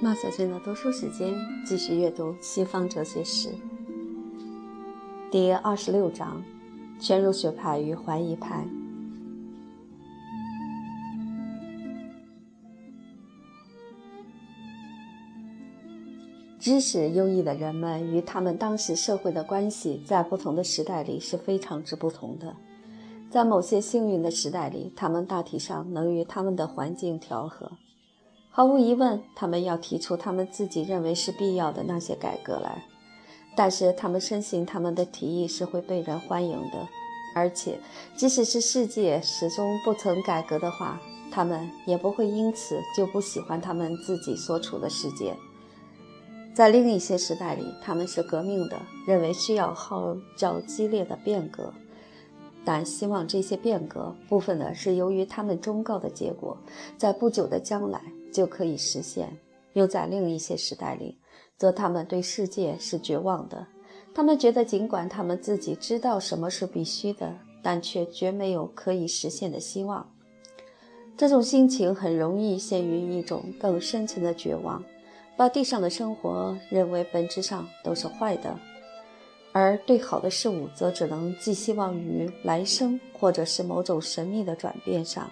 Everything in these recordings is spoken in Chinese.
马小军的读书时间，继续阅读西方哲学史，第二十六章：全儒学派与怀疑派。知识优异的人们与他们当时社会的关系，在不同的时代里是非常之不同的。在某些幸运的时代里，他们大体上能与他们的环境调和。毫无疑问，他们要提出他们自己认为是必要的那些改革来，但是他们深信他们的提议是会被人欢迎的，而且即使是世界始终不曾改革的话，他们也不会因此就不喜欢他们自己所处的世界。在另一些时代里，他们是革命的，认为需要号召激烈的变革，但希望这些变革部分的是由于他们忠告的结果，在不久的将来。就可以实现。又在另一些时代里，则他们对世界是绝望的。他们觉得，尽管他们自己知道什么是必须的，但却绝没有可以实现的希望。这种心情很容易陷于一种更深层的绝望，把地上的生活认为本质上都是坏的，而对好的事物则只能寄希望于来生，或者是某种神秘的转变上。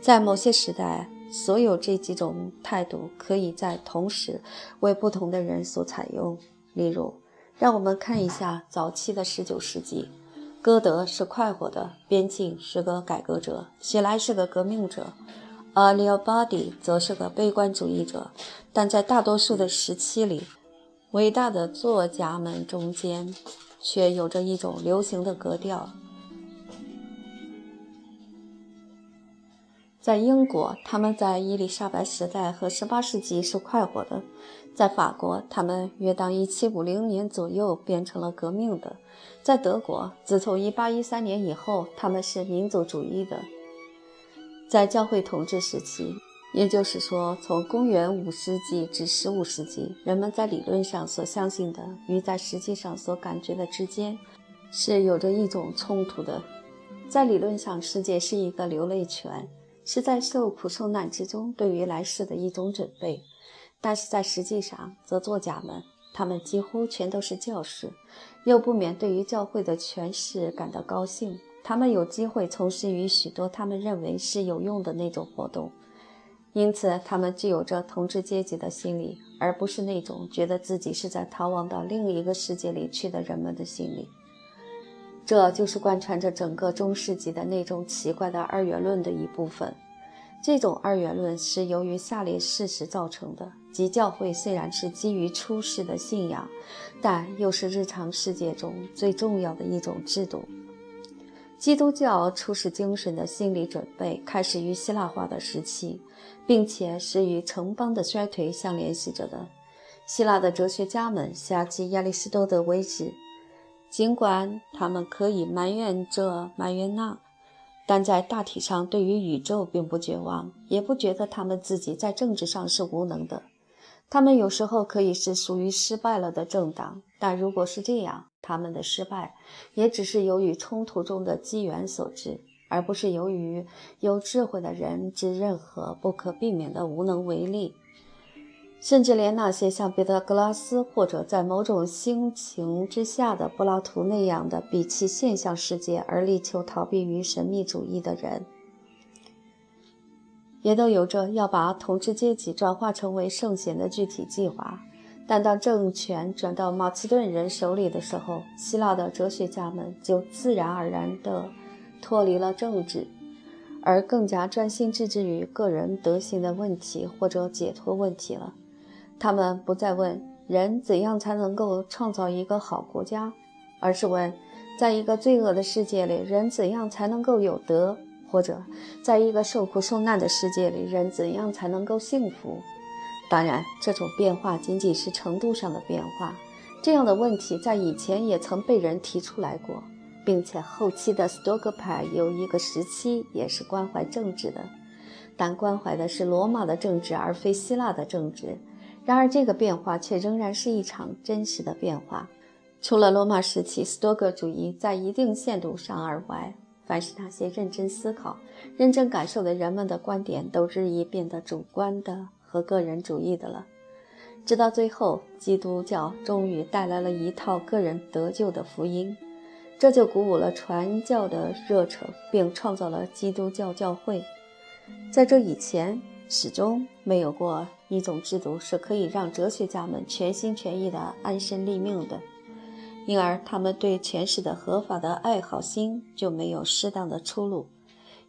在某些时代，所有这几种态度可以在同时为不同的人所采用。例如，让我们看一下早期的十九世纪，歌德是快活的，边境是个改革者，希莱是个革命者，而利奥巴迪则是个悲观主义者。但在大多数的时期里，伟大的作家们中间却有着一种流行的格调。在英国，他们在伊丽莎白时代和18世纪是快活的；在法国，他们约当1750年左右变成了革命的；在德国，自从1813年以后，他们是民族主义的。在教会统治时期，也就是说，从公元5世纪至15世纪，人们在理论上所相信的与在实际上所感觉的之间是有着一种冲突的。在理论上，世界是一个流泪泉。是在受苦受难之中对于来世的一种准备，但是在实际上，则作家们他们几乎全都是教士，又不免对于教会的权势感到高兴。他们有机会从事于许多他们认为是有用的那种活动，因此他们具有着统治阶级的心理，而不是那种觉得自己是在逃亡到另一个世界里去的人们的心理。这就是贯穿着整个中世纪的那种奇怪的二元论的一部分。这种二元论是由于下列事实造成的：即教会虽然是基于出世的信仰，但又是日常世界中最重要的一种制度。基督教出世精神的心理准备开始于希腊化的时期，并且是与城邦的衰退相联系着的。希腊的哲学家们下基亚里士多德为止。尽管他们可以埋怨这埋怨那，但在大体上对于宇宙并不绝望，也不觉得他们自己在政治上是无能的。他们有时候可以是属于失败了的政党，但如果是这样，他们的失败也只是由于冲突中的机缘所致，而不是由于有智慧的人之任何不可避免的无能为力。甚至连那些像彼得格拉斯或者在某种心情之下的柏拉图那样的比弃现象世界而力求逃避于神秘主义的人，也都有着要把统治阶级转化成为圣贤的具体计划。但当政权转到马其顿人手里的时候，希腊的哲学家们就自然而然地脱离了政治，而更加专心致志于个人德行的问题或者解脱问题了。他们不再问人怎样才能够创造一个好国家，而是问，在一个罪恶的世界里，人怎样才能够有德；或者，在一个受苦受难的世界里，人怎样才能够幸福？当然，这种变化仅仅是程度上的变化。这样的问题在以前也曾被人提出来过，并且后期的斯多葛派有一个时期也是关怀政治的，但关怀的是罗马的政治，而非希腊的政治。然而，这个变化却仍然是一场真实的变化。除了罗马时期斯多葛主义在一定限度上而外，凡是那些认真思考、认真感受的人们的观点，都日益变得主观的和个人主义的了。直到最后，基督教终于带来了一套个人得救的福音，这就鼓舞了传教的热忱，并创造了基督教教会。在这以前，始终没有过一种制度是可以让哲学家们全心全意地安身立命的。因而，他们对权势的合法的爱好心就没有适当的出路。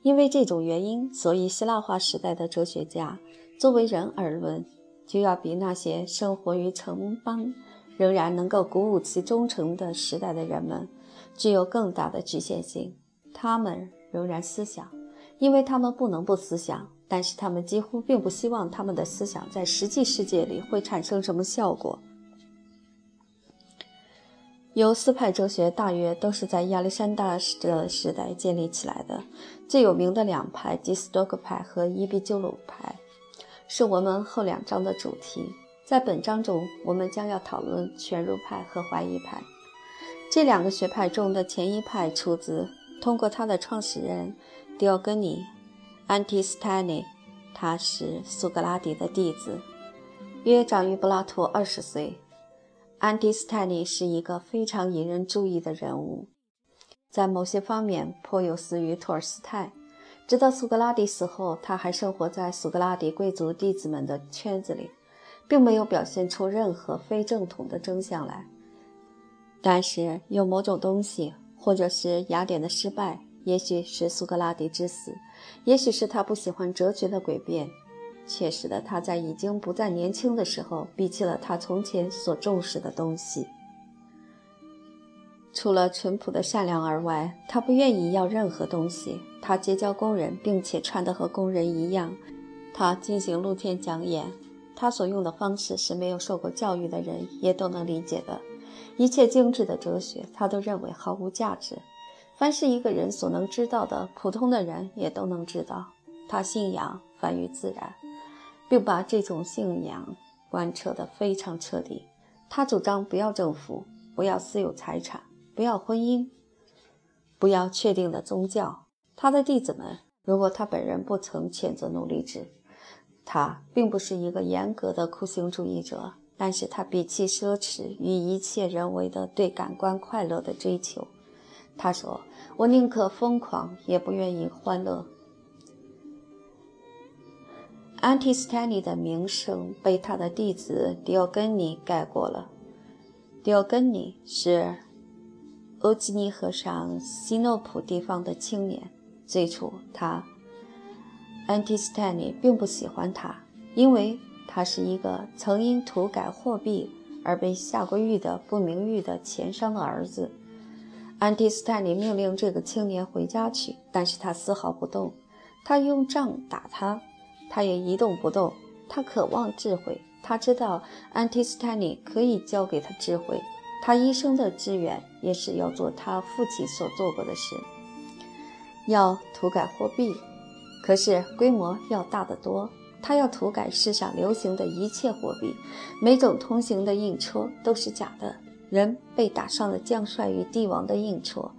因为这种原因，所以希腊化时代的哲学家，作为人而论，就要比那些生活于城邦仍然能够鼓舞其忠诚的时代的人们，具有更大的局限性。他们仍然思想，因为他们不能不思想，但是他们几乎并不希望他们的思想在实际世界里会产生什么效果。有四派哲学大约都是在亚历山大的时代建立起来的。最有名的两派即斯多葛派和伊壁鸠鲁派，是我们后两章的主题。在本章中，我们将要讨论全入派和怀疑派。这两个学派中的前一派出自通过他的创始人狄奥根尼·安提斯泰尼，他是苏格拉底的弟子，约长于柏拉图二十岁。安迪斯泰尼是一个非常引人注意的人物，在某些方面颇有似于托尔斯泰。直到苏格拉底死后，他还生活在苏格拉底贵族弟子们的圈子里，并没有表现出任何非正统的征象来。但是，有某种东西，或者是雅典的失败，也许是苏格拉底之死，也许是他不喜欢哲学的诡辩。却使得他在已经不再年轻的时候，摒弃了他从前所重视的东西。除了淳朴的善良而外，他不愿意要任何东西。他结交工人，并且穿得和工人一样。他进行露天讲演。他所用的方式是没有受过教育的人也都能理解的。一切精致的哲学，他都认为毫无价值。凡是一个人所能知道的，普通的人也都能知道。他信仰反于自然。并把这种信仰贯彻得非常彻底。他主张不要政府，不要私有财产，不要婚姻，不要确定的宗教。他的弟子们，如果他本人不曾谴责奴隶制，他并不是一个严格的酷刑主义者，但是他鄙弃奢侈与一切人为的对感官快乐的追求。他说：“我宁可疯狂，也不愿意欢乐。”安提斯泰尼的名声被他的弟子狄奥根尼盖过了。狄奥根尼是欧几尼河上西诺普地方的青年。最初，他安提斯泰尼并不喜欢他，因为他是一个曾因涂改货币而被下过狱的不名誉的钱商的儿子。安提斯泰尼命令这个青年回家去，但是他丝毫不动。他用杖打他。他也一动不动。他渴望智慧，他知道安提斯泰尼可以教给他智慧。他一生的志愿也是要做他父亲所做过的事，要涂改货币，可是规模要大得多。他要涂改世上流行的一切货币，每种通行的印戳都是假的。人被打上了将帅与帝王的印戳，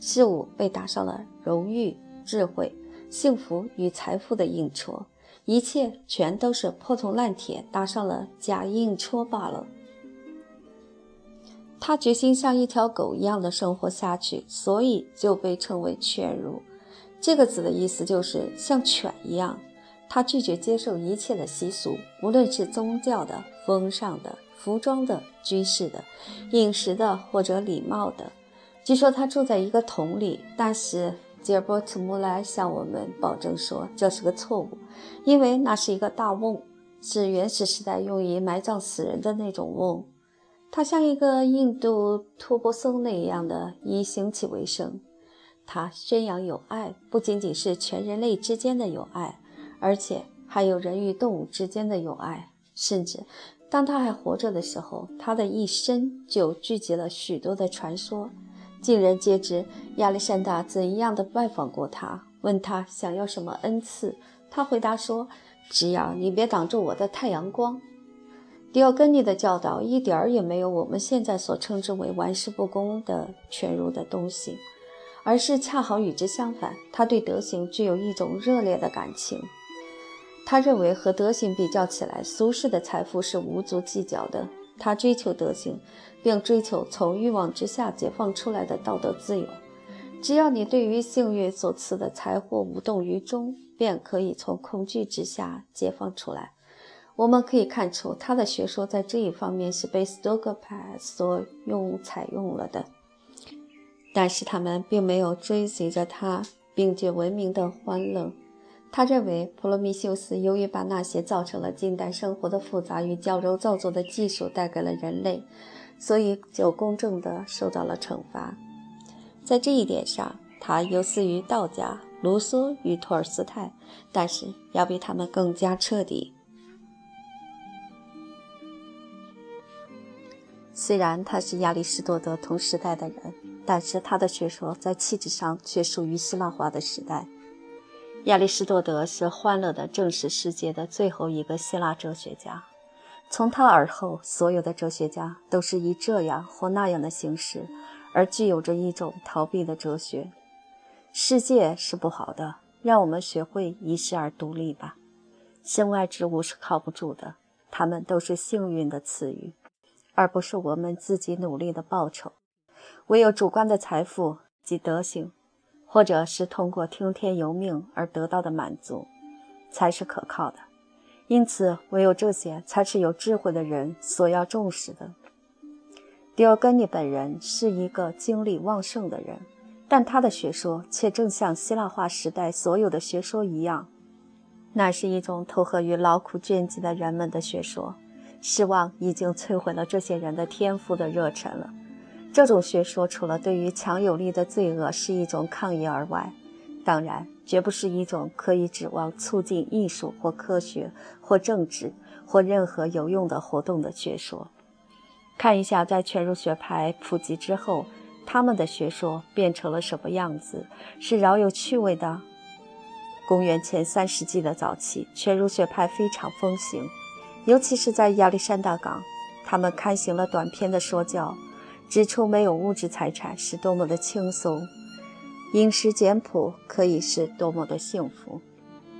事物被打上了荣誉、智慧、幸福与财富的印戳。一切全都是破铜烂铁搭上了假硬戳罢了。他决心像一条狗一样的生活下去，所以就被称为犬儒。这个字的意思就是像犬一样。他拒绝接受一切的习俗，无论是宗教的、风尚的、服装的、居士的、饮食的或者礼貌的。据说他住在一个桶里，但是。吉尔伯特·穆莱向我们保证说，这是个错误，因为那是一个大瓮，是原始时代用于埋葬死人的那种瓮。他像一个印度托钵僧那样的以行乞为生。他宣扬友爱，不仅仅是全人类之间的友爱，而且还有人与动物之间的友爱。甚至当他还活着的时候，他的一生就聚集了许多的传说。尽人皆知，亚历山大怎样的拜访过他，问他想要什么恩赐，他回答说：“只要你别挡住我的太阳光。”迪奥根尼的教导一点儿也没有我们现在所称之为玩世不恭的犬儒的东西，而是恰好与之相反。他对德行具有一种热烈的感情。他认为和德行比较起来，俗世的财富是无足计较的。他追求德行，并追求从欲望之下解放出来的道德自由。只要你对于幸运所赐的财货无动于衷，便可以从恐惧之下解放出来。我们可以看出，他的学说在这一方面是被斯多葛派所用采用了的。但是他们并没有追随着他，并且文明的欢乐。他认为普罗米修斯由于把那些造成了近代生活的复杂与矫揉造作的技术带给了人类，所以就公正地受到了惩罚。在这一点上，他有似于道家卢梭与托尔斯泰，但是要比他们更加彻底。虽然他是亚里士多德同时代的人，但是他的学说在气质上却属于希腊化的时代。亚里士多德是欢乐的正史世界的最后一个希腊哲学家，从他而后，所有的哲学家都是以这样或那样的形式，而具有着一种逃避的哲学。世界是不好的，让我们学会遗世而独立吧。身外之物是靠不住的，他们都是幸运的赐予，而不是我们自己努力的报酬。唯有主观的财富及德行。或者是通过听天由命而得到的满足，才是可靠的。因此，唯有这些才是有智慧的人所要重视的。迪奥根尼本人是一个精力旺盛的人，但他的学说却正像希腊化时代所有的学说一样，那是一种投合于劳苦倦极的人们的学说。失望已经摧毁了这些人的天赋的热忱了。这种学说除了对于强有力的罪恶是一种抗议而外，当然绝不是一种可以指望促进艺术或科学或政治或任何有用的活动的学说。看一下，在全儒学派普及之后，他们的学说变成了什么样子，是饶有趣味的。公元前三世纪的早期，全儒学派非常风行，尤其是在亚历山大港，他们刊行了短篇的说教。指出没有物质财产是多么的轻松，饮食简朴可以是多么的幸福，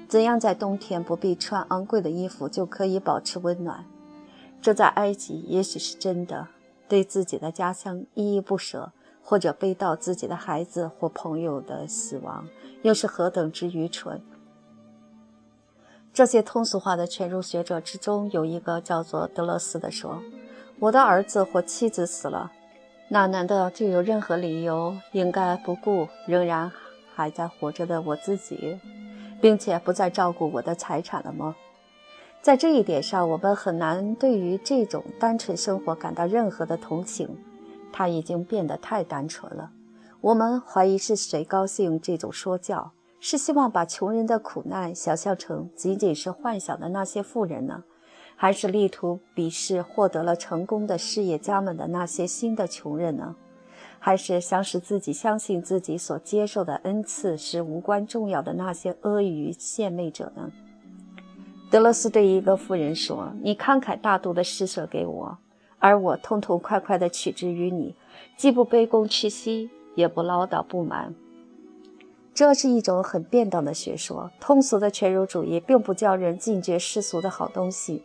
怎样在冬天不必穿昂贵的衣服就可以保持温暖，这在埃及也许是真的。对自己的家乡依依不舍，或者悲悼自己的孩子或朋友的死亡，又是何等之愚蠢！这些通俗化的全儒学者之中，有一个叫做德勒斯的说：“我的儿子或妻子死了。”那难道就有任何理由应该不顾仍然还在活着的我自己，并且不再照顾我的财产了吗？在这一点上，我们很难对于这种单纯生活感到任何的同情。它已经变得太单纯了。我们怀疑是谁高兴这种说教，是希望把穷人的苦难想象成仅仅是幻想的那些富人呢？还是力图鄙视获得了成功的事业家们的那些新的穷人呢？还是想使自己相信自己所接受的恩赐是无关重要的那些阿谀献媚者呢？德勒斯对一个妇人说：“你慷慨大度地施舍给我，而我痛痛快快地取之于你，既不卑躬屈膝，也不唠叨不满。”这是一种很便当的学说。通俗的全儒主义并不叫人禁绝世俗的好东西。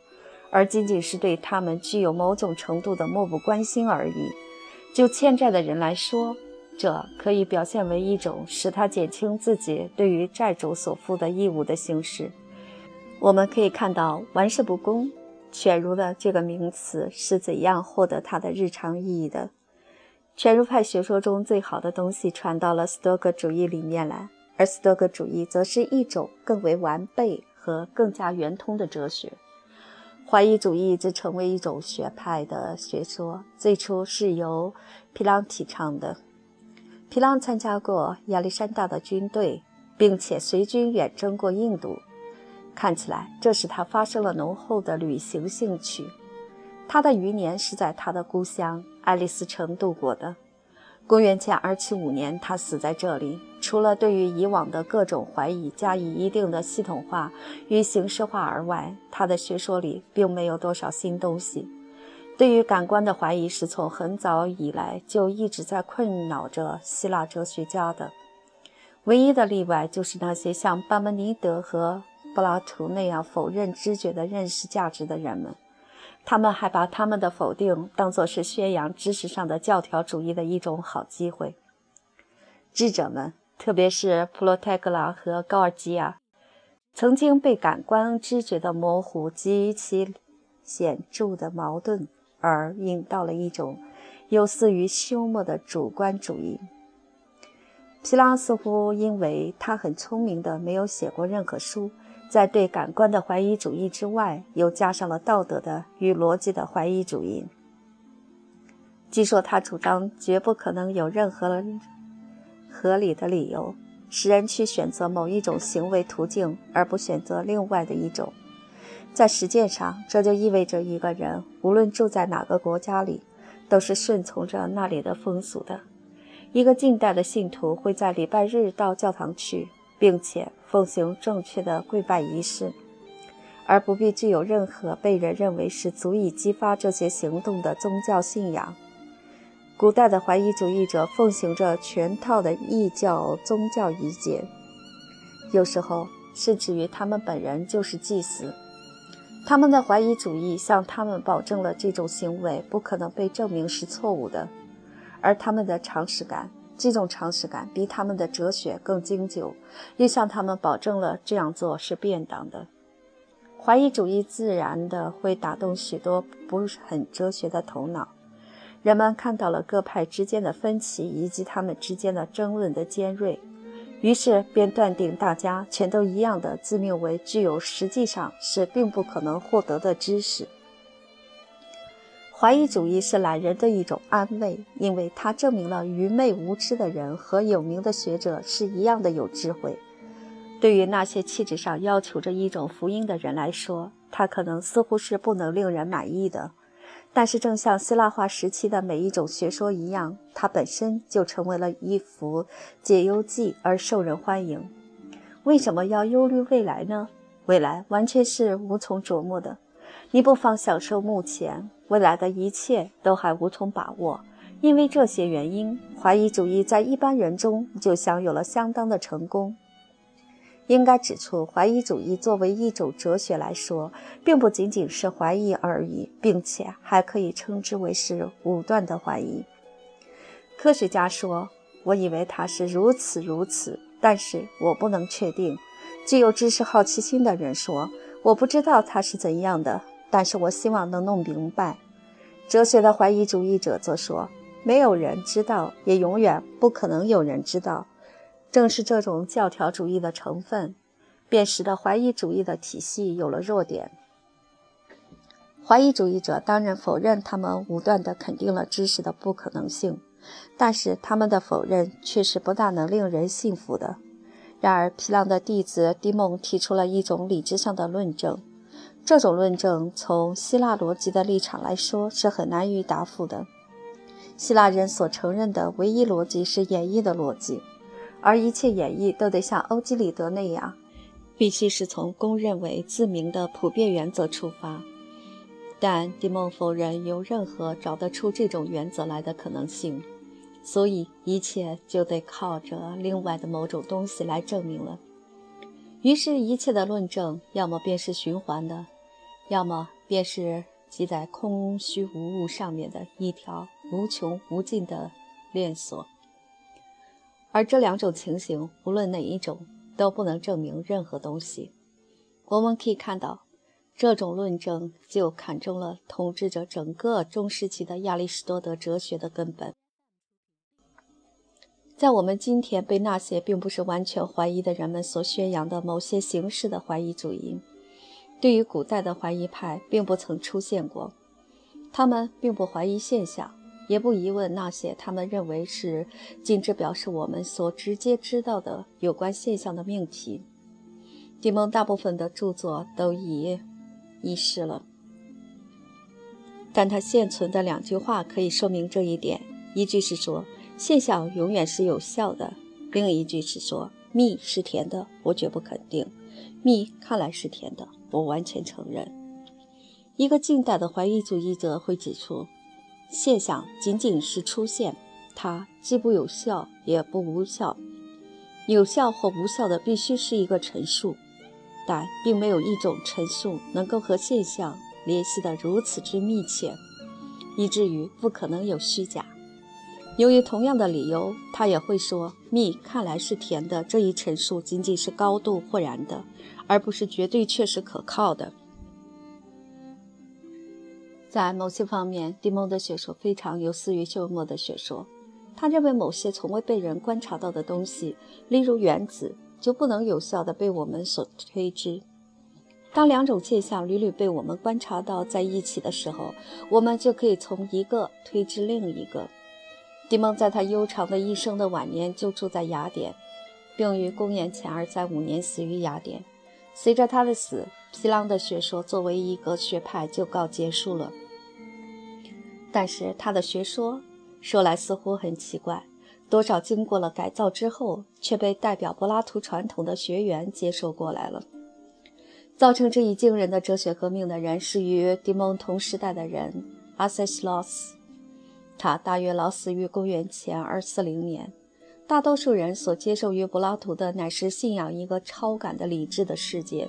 而仅仅是对他们具有某种程度的漠不关心而已。就欠债的人来说，这可以表现为一种使他减轻自己对于债主所负的义务的形式。我们可以看到“玩世不恭”“犬儒”的这个名词是怎样获得它的日常意义的。犬儒派学说中最好的东西传到了斯多葛主义里面来，而斯多葛主义则是一种更为完备和更加圆通的哲学。怀疑主义则成为一种学派的学说，最初是由皮朗提倡的。皮朗参加过亚历山大的军队，并且随军远征过印度。看起来，这使他发生了浓厚的旅行兴趣。他的余年是在他的故乡爱丽丝城度过的。公元前275年，他死在这里。除了对于以往的各种怀疑加以一定的系统化与形式化而外，他的学说里并没有多少新东西。对于感官的怀疑是从很早以来就一直在困扰着希腊哲学家的。唯一的例外就是那些像巴门尼德和柏拉图那样否认知觉的认识价值的人们，他们还把他们的否定当作是宣扬知识上的教条主义的一种好机会。智者们，特别是普罗泰戈拉和高尔基亚，曾经被感官知觉的模糊及其显著的矛盾。而引到了一种有似于休谟的主观主义。皮拉似乎因为他很聪明的没有写过任何书，在对感官的怀疑主义之外，又加上了道德的与逻辑的怀疑主义。据说他主张绝不可能有任何合理的理由使人去选择某一种行为途径，而不选择另外的一种。在实践上，这就意味着一个人无论住在哪个国家里，都是顺从着那里的风俗的。一个近代的信徒会在礼拜日到教堂去，并且奉行正确的跪拜仪式，而不必具有任何被人认为是足以激发这些行动的宗教信仰。古代的怀疑主义者奉行着全套的异教宗教仪节，有时候甚至于他们本人就是祭司。他们的怀疑主义向他们保证了这种行为不可能被证明是错误的，而他们的常识感，这种常识感比他们的哲学更经久，又向他们保证了这样做是便当的。怀疑主义自然的会打动许多不是很哲学的头脑，人们看到了各派之间的分歧以及他们之间的争论的尖锐。于是便断定大家全都一样的自命为具有实际上是并不可能获得的知识。怀疑主义是懒人的一种安慰，因为它证明了愚昧无知的人和有名的学者是一样的有智慧。对于那些气质上要求着一种福音的人来说，它可能似乎是不能令人满意的。但是，正像希腊化时期的每一种学说一样，它本身就成为了一幅解忧记而受人欢迎。为什么要忧虑未来呢？未来完全是无从琢磨的。你不妨享受目前，未来的一切都还无从把握。因为这些原因，怀疑主义在一般人中就享有了相当的成功。应该指出，怀疑主义作为一种哲学来说，并不仅仅是怀疑而已，并且还可以称之为是武断的怀疑。科学家说：“我以为它是如此如此，但是我不能确定。”具有知识好奇心的人说：“我不知道它是怎样的，但是我希望能弄明白。”哲学的怀疑主义者则说：“没有人知道，也永远不可能有人知道。”正是这种教条主义的成分，便使得怀疑主义的体系有了弱点。怀疑主义者当然否认他们武断地肯定了知识的不可能性，但是他们的否认却是不大能令人信服的。然而，皮浪的弟子迪蒙提出了一种理智上的论证，这种论证从希腊逻辑的立场来说是很难于答复的。希腊人所承认的唯一逻辑是演绎的逻辑。而一切演绎都得像欧几里得那样，必须是从公认为自明的普遍原则出发。但迪梦否认有任何找得出这种原则来的可能性，所以一切就得靠着另外的某种东西来证明了。于是，一切的论证要么便是循环的，要么便是系在空虚无物上面的一条无穷无尽的链锁。而这两种情形，无论哪一种，都不能证明任何东西。我们可以看到，这种论证就看中了统治着整个中世纪的亚里士多德哲学的根本。在我们今天被那些并不是完全怀疑的人们所宣扬的某些形式的怀疑主义，对于古代的怀疑派并不曾出现过，他们并不怀疑现象。也不疑问那些他们认为是仅只表示我们所直接知道的有关现象的命题。迪蒙大部分的著作都已遗失了，但他现存的两句话可以说明这一点：一句是说现象永远是有效的；另一句是说蜜是甜的，我绝不肯定；蜜看来是甜的，我完全承认。一个近代的怀疑主义者会指出，现象仅仅是出现，它既不有效也不无效。有效或无效的必须是一个陈述，但并没有一种陈述能够和现象联系得如此之密切，以至于不可能有虚假。由于同样的理由，他也会说蜜看来是甜的这一陈述仅仅是高度或然的，而不是绝对确实可靠的。在某些方面，蒂蒙的学说非常有似于休谟的学说。他认为某些从未被人观察到的东西，例如原子，就不能有效地被我们所推知。当两种现象屡屡被我们观察到在一起的时候，我们就可以从一个推知另一个。迪蒙在他悠长的一生的晚年就住在雅典，并于公元前二三五年死于雅典。随着他的死，皮浪的学说作为一个学派就告结束了。但是他的学说说来似乎很奇怪，多少经过了改造之后，却被代表柏拉图传统的学员接受过来了。造成这一惊人的哲学革命的人是与迪蒙同时代的人阿塞西罗斯。他大约老死于公元前二四零年。大多数人所接受于柏拉图的乃是信仰一个超感的理智的世界，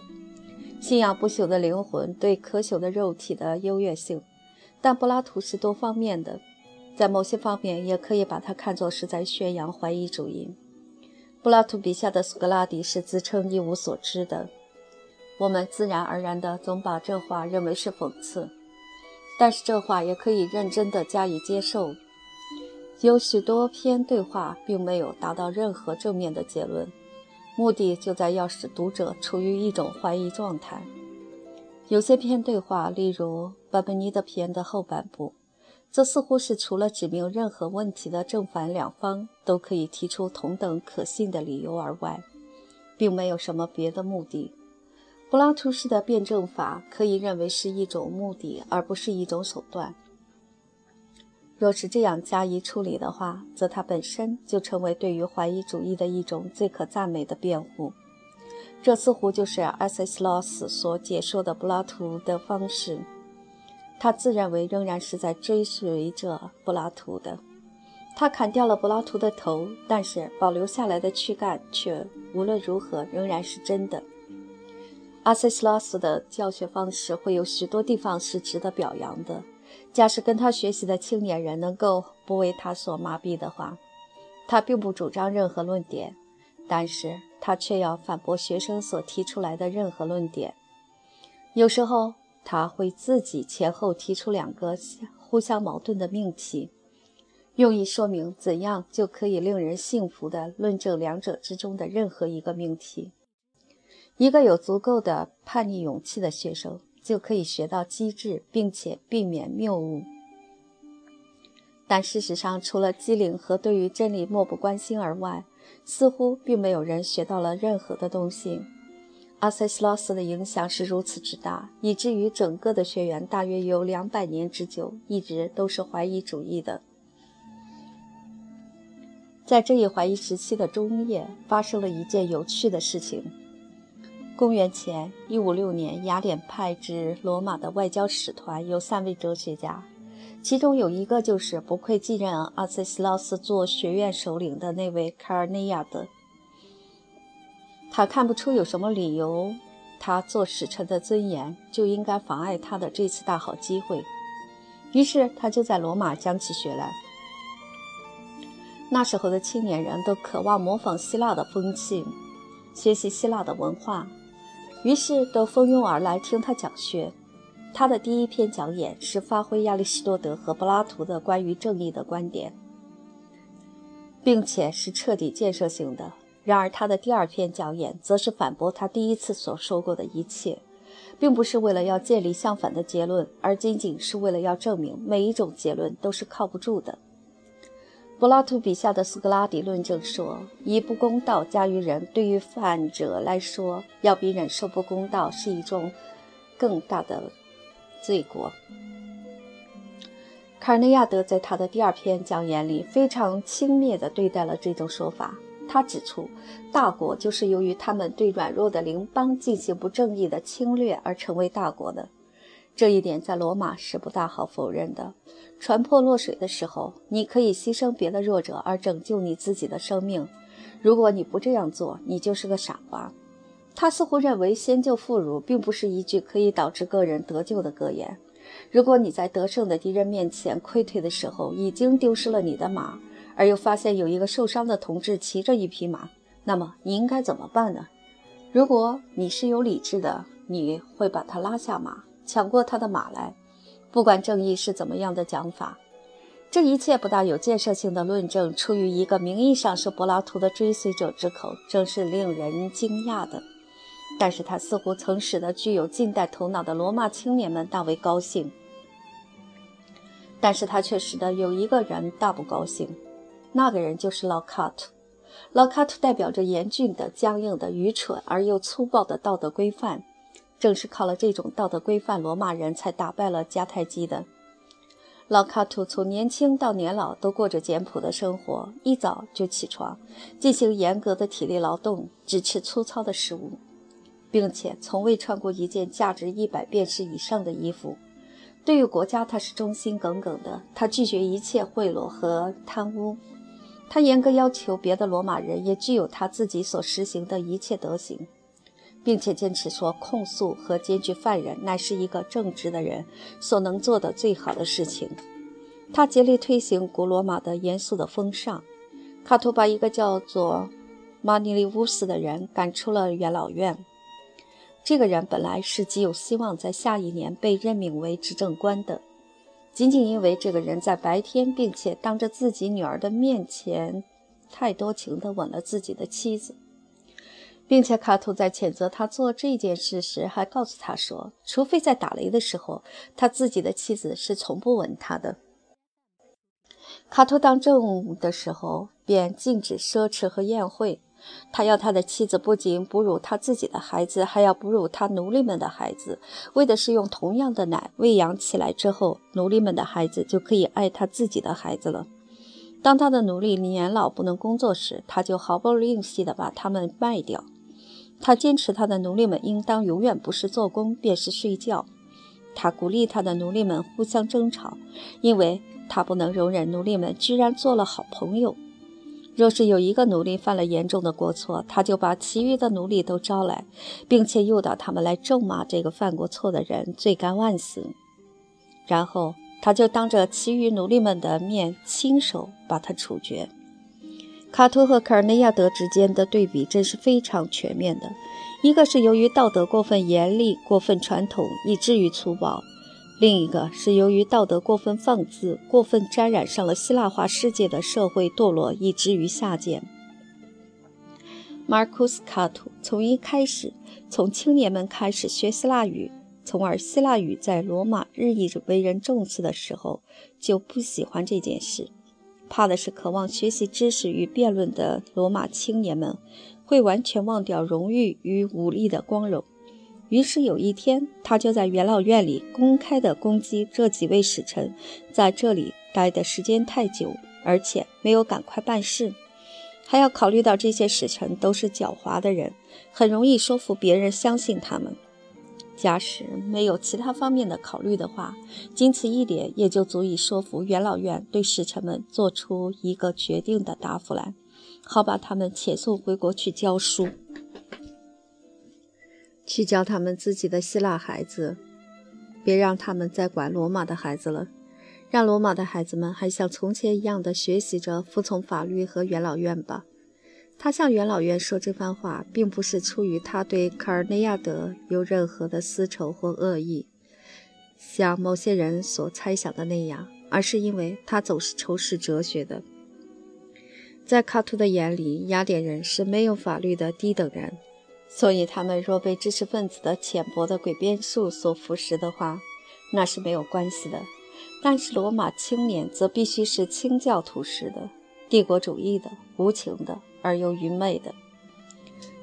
信仰不朽的灵魂对可朽的肉体的优越性。但柏拉图是多方面的，在某些方面也可以把它看作是在宣扬怀疑主义。柏拉图笔下的苏格拉底是自称一无所知的，我们自然而然地总把这话认为是讽刺。但是这话也可以认真地加以接受。有许多篇对话并没有达到任何正面的结论，目的就在要使读者处于一种怀疑状态。有些篇对话，例如巴本尼的篇的后半部，这似乎是除了指明任何问题的正反两方都可以提出同等可信的理由而外，并没有什么别的目的。柏拉图式的辩证法可以认为是一种目的，而不是一种手段。若是这样加以处理的话，则它本身就成为对于怀疑主义的一种最可赞美的辩护。这似乎就是阿塞西罗斯所解说的柏拉图的方式。他自认为仍然是在追随着柏拉图的。他砍掉了柏拉图的头，但是保留下来的躯干却无论如何仍然是真的。阿塞西拉斯的教学方式会有许多地方是值得表扬的。假使跟他学习的青年人能够不为他所麻痹的话，他并不主张任何论点，但是他却要反驳学生所提出来的任何论点。有时候他会自己前后提出两个互相矛盾的命题，用以说明怎样就可以令人信服地论证两者之中的任何一个命题。一个有足够的叛逆勇气的学生就可以学到机智，并且避免谬误。但事实上，除了机灵和对于真理漠不关心而外，似乎并没有人学到了任何的东西。阿塞西罗斯的影响是如此之大，以至于整个的学员大约有两百年之久，一直都是怀疑主义的。在这一怀疑时期的中叶，发生了一件有趣的事情。公元前一五六年，雅典派至罗马的外交使团有三位哲学家，其中有一个就是不愧继任阿塞西劳斯做学院首领的那位卡尔内亚德。他看不出有什么理由，他做使臣的尊严就应该妨碍他的这次大好机会，于是他就在罗马讲起学来。那时候的青年人都渴望模仿希腊的风气，学习希腊的文化。于是都蜂拥而来听他讲学。他的第一篇讲演是发挥亚里士多德和柏拉图的关于正义的观点，并且是彻底建设性的。然而，他的第二篇讲演则是反驳他第一次所说过的一切，并不是为了要建立相反的结论，而仅仅是为了要证明每一种结论都是靠不住的。柏拉图笔下的苏格拉底论证说：“以不公道加于人，对于犯者来说，要比忍受不公道是一种更大的罪过。”卡尔内亚德在他的第二篇讲演里非常轻蔑地对待了这种说法。他指出，大国就是由于他们对软弱的邻邦进行不正义的侵略而成为大国的。这一点在罗马是不大好否认的。船破落水的时候，你可以牺牲别的弱者而拯救你自己的生命。如果你不这样做，你就是个傻瓜。他似乎认为先救妇孺并不是一句可以导致个人得救的格言。如果你在得胜的敌人面前溃退的时候已经丢失了你的马，而又发现有一个受伤的同志骑着一匹马，那么你应该怎么办呢？如果你是有理智的，你会把他拉下马，抢过他的马来。不管正义是怎么样的讲法，这一切不大有建设性的论证，出于一个名义上是柏拉图的追随者之口，正是令人惊讶的。但是他似乎曾使得具有近代头脑的罗马青年们大为高兴，但是他却使得有一个人大不高兴。那个人就是老卡特。老卡特代表着严峻的、僵硬的、愚蠢而又粗暴的道德规范。正是靠了这种道德规范，罗马人才打败了迦太基的。老卡图从年轻到年老都过着简朴的生活，一早就起床，进行严格的体力劳动，只吃粗糙的食物，并且从未穿过一件价值一百便士以上的衣服。对于国家，他是忠心耿耿的。他拒绝一切贿赂和贪污。他严格要求别的罗马人也具有他自己所实行的一切德行，并且坚持说，控诉和检举犯人乃是一个正直的人所能做的最好的事情。他竭力推行古罗马的严肃的风尚。卡图把一个叫做马尼利乌斯的人赶出了元老院。这个人本来是极有希望在下一年被任命为执政官的。仅仅因为这个人在白天，并且当着自己女儿的面前，太多情地吻了自己的妻子，并且卡图在谴责他做这件事时，还告诉他说，除非在打雷的时候，他自己的妻子是从不吻他的。卡图当政的时候，便禁止奢侈和宴会。他要他的妻子不仅哺乳他自己的孩子，还要哺乳他奴隶们的孩子，为的是用同样的奶喂养起来之后，奴隶们的孩子就可以爱他自己的孩子了。当他的奴隶年老不能工作时，他就毫不吝惜地把他们卖掉。他坚持他的奴隶们应当永远不是做工，便是睡觉。他鼓励他的奴隶们互相争吵，因为他不能容忍奴隶们居然做了好朋友。若是有一个奴隶犯了严重的过错，他就把其余的奴隶都招来，并且诱导他们来咒骂这个犯过错的人，罪该万死。然后他就当着其余奴隶们的面亲手把他处决。卡图和卡尔内亚德之间的对比真是非常全面的，一个是由于道德过分严厉、过分传统，以至于粗暴。另一个是由于道德过分放肆、过分沾染上了希腊化世界的社会堕落，以至于下贱。马尔库斯·卡图从一开始，从青年们开始学希腊语，从而希腊语在罗马日益为人重视的时候，就不喜欢这件事，怕的是渴望学习知识与辩论的罗马青年们会完全忘掉荣誉与武力的光荣。于是有一天，他就在元老院里公开地攻击这几位使臣，在这里待的时间太久，而且没有赶快办事，还要考虑到这些使臣都是狡猾的人，很容易说服别人相信他们。假使没有其他方面的考虑的话，仅此一点也就足以说服元老院对使臣们做出一个决定的答复来，好把他们遣送回国去教书。去教他们自己的希腊孩子，别让他们再管罗马的孩子了。让罗马的孩子们还像从前一样的学习着服从法律和元老院吧。他向元老院说这番话，并不是出于他对卡尔内亚德有任何的私仇或恶意，像某些人所猜想的那样，而是因为他总是仇视哲学的。在卡图的眼里，雅典人是没有法律的低等人。所以，他们若被知识分子的浅薄的诡辩术所腐蚀的话，那是没有关系的。但是，罗马青年则必须是清教徒式的、帝国主义的、无情的而又愚昧的。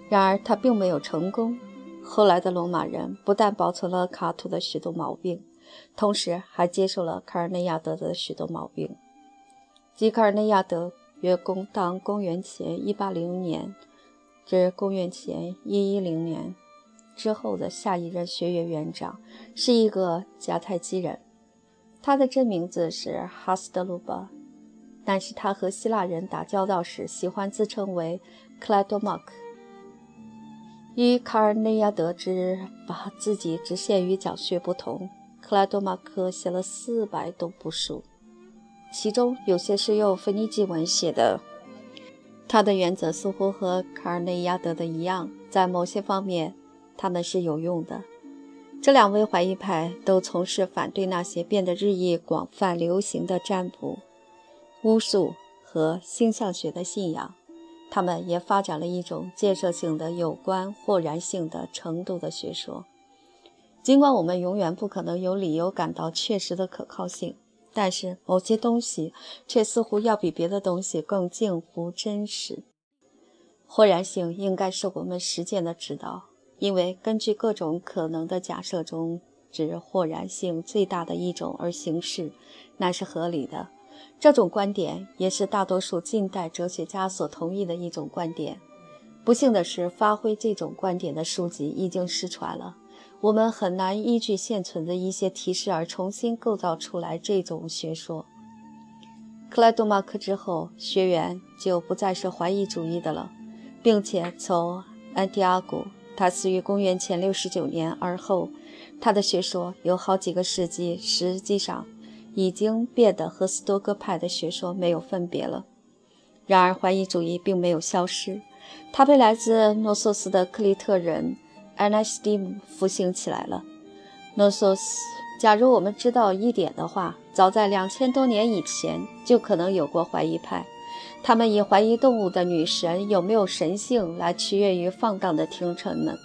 然而，他并没有成功。后来的罗马人不但保存了卡图的许多毛病，同时还接受了卡尔内亚德的许多毛病。吉卡尔内亚德。约公当公元前180年至公元前110年之后的下一任学院院长，是一个迦太基人。他的真名字是哈斯德鲁巴，但是他和希腊人打交道时喜欢自称为克莱多马克。与卡尔内亚德之把自己只限于讲学不同，克莱多马克写了四百多部书，其中有些是用腓尼基文写的。他的原则似乎和卡尔内亚德的一样，在某些方面他们是有用的。这两位怀疑派都从事反对那些变得日益广泛流行的占卜、巫术和星象学的信仰。他们也发展了一种建设性的、有关豁然性的程度的学说。尽管我们永远不可能有理由感到确实的可靠性，但是某些东西却似乎要比别的东西更近乎真实。豁然性应该是我们实践的指导。因为根据各种可能的假设中，指豁然性最大的一种而行事，那是合理的。这种观点也是大多数近代哲学家所同意的一种观点。不幸的是，发挥这种观点的书籍已经失传了。我们很难依据现存的一些提示而重新构造出来这种学说。克莱多马克之后，学员就不再是怀疑主义的了，并且从安提阿古。他死于公元前六十九年，而后他的学说有好几个世纪，实际上已经变得和斯多葛派的学说没有分别了。然而，怀疑主义并没有消失，它被来自诺索斯的克里特人埃奈斯蒂姆复兴起来了。诺索斯，假如我们知道一点的话，早在两千多年以前就可能有过怀疑派。他们以怀疑动物的女神有没有神性来取悦于放荡的听臣们。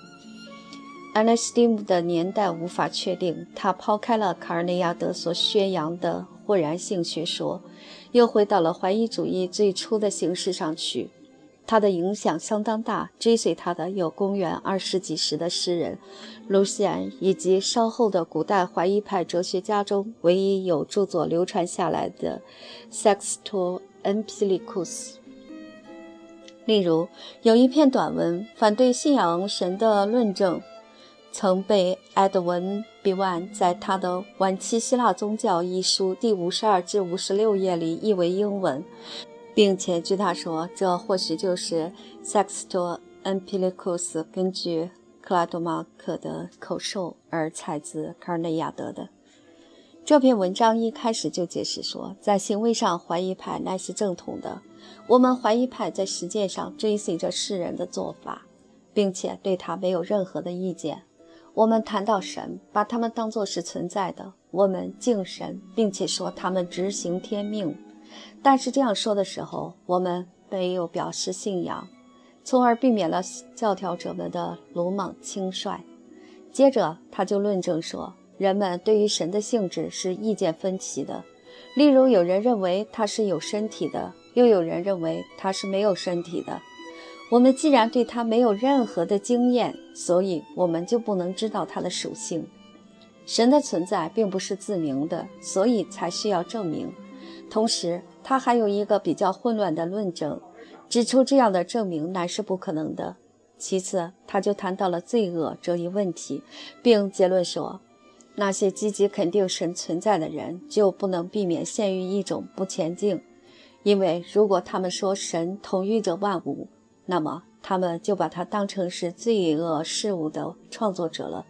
安纳斯蒂姆的年代无法确定，他抛开了卡尔内亚德所宣扬的豁然性学说，又回到了怀疑主义最初的形式上去。他的影响相当大，追随他的有公元二世纪时的诗人卢西安，以及稍后的古代怀疑派哲学家中唯一有著作流传下来的塞克斯托。恩皮利库斯。例如，有一篇短文反对信仰神的论证，曾被埃德文·比万在他的《晚期希腊宗教》一书第五十二至五十六页里译为英文，并且据他说，这或许就是塞克斯托·恩皮利库斯根据克拉多马克的口授而采自卡内亚德的。这篇文章一开始就解释说，在行为上怀疑派乃是正统的。我们怀疑派在实践上追随着世人的做法，并且对他没有任何的意见。我们谈到神，把他们当作是存在的。我们敬神，并且说他们执行天命。但是这样说的时候，我们没有表示信仰，从而避免了教条者们的鲁莽轻率。接着他就论证说。人们对于神的性质是意见分歧的，例如有人认为他是有身体的，又有人认为他是没有身体的。我们既然对他没有任何的经验，所以我们就不能知道他的属性。神的存在并不是自明的，所以才需要证明。同时，他还有一个比较混乱的论证，指出这样的证明乃是不可能的。其次，他就谈到了罪恶这一问题，并结论说。那些积极肯定神存在的人，就不能避免陷于一种不前进，因为如果他们说神统御着万物，那么他们就把它当成是罪恶事物的创作者了。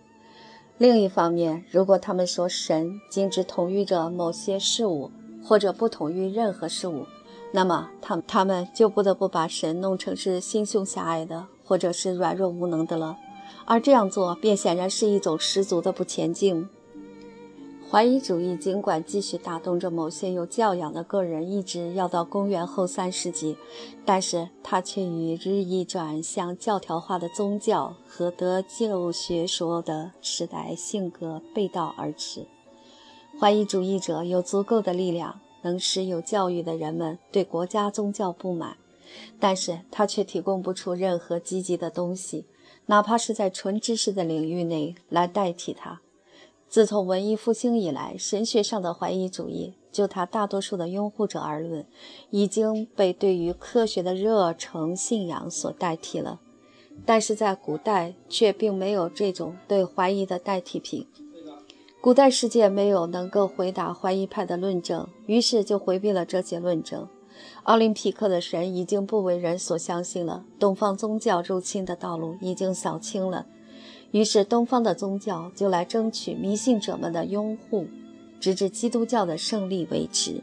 另一方面，如果他们说神仅只统御着某些事物，或者不统御任何事物，那么他他们就不得不把神弄成是心胸狭隘的，或者是软弱无能的了。而这样做便显然是一种十足的不前进。怀疑主义尽管继续打动着某些有教养的个人，一直要到公元后三世纪，但是它却与日益转向教条化的宗教和得救学说的时代性格背道而驰。怀疑主义者有足够的力量，能使有教育的人们对国家宗教不满，但是他却提供不出任何积极的东西，哪怕是在纯知识的领域内来代替它。自从文艺复兴以来，神学上的怀疑主义，就他大多数的拥护者而论，已经被对于科学的热诚信仰所代替了。但是在古代却并没有这种对怀疑的代替品。古代世界没有能够回答怀疑派的论证，于是就回避了这些论证。奥林匹克的神已经不为人所相信了，东方宗教入侵的道路已经扫清了。于是，东方的宗教就来争取迷信者们的拥护，直至基督教的胜利为止。